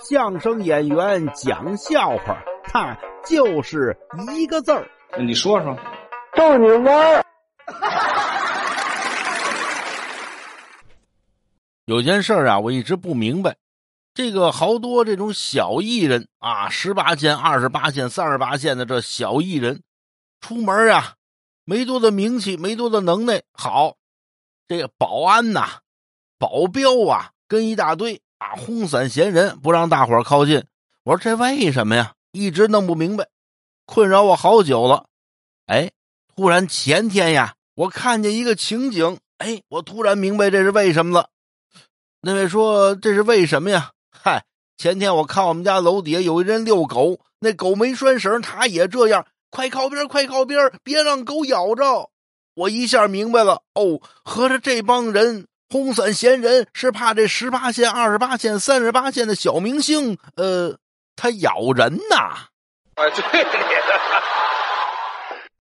相声演员讲笑话，他就是一个字儿。你说说，逗你玩儿。有件事啊，我一直不明白，这个好多这种小艺人啊，十八线、二十八线、三十八线的这小艺人，出门啊，没多大名气，没多大能耐，好，这个保安呐、保镖啊，跟一大堆啊，轰散闲人，不让大伙靠近。我说这为什么呀？一直弄不明白，困扰我好久了。哎，突然前天呀，我看见一个情景，哎，我突然明白这是为什么了。那位说这是为什么呀？嗨，前天我看我们家楼底下有一人遛狗，那狗没拴绳，他也这样，快靠边，快靠边，别让狗咬着。我一下明白了，哦，合着这帮人轰散闲人是怕这十八线、二十八线、三十八线的小明星，呃，他咬人呐。啊，对。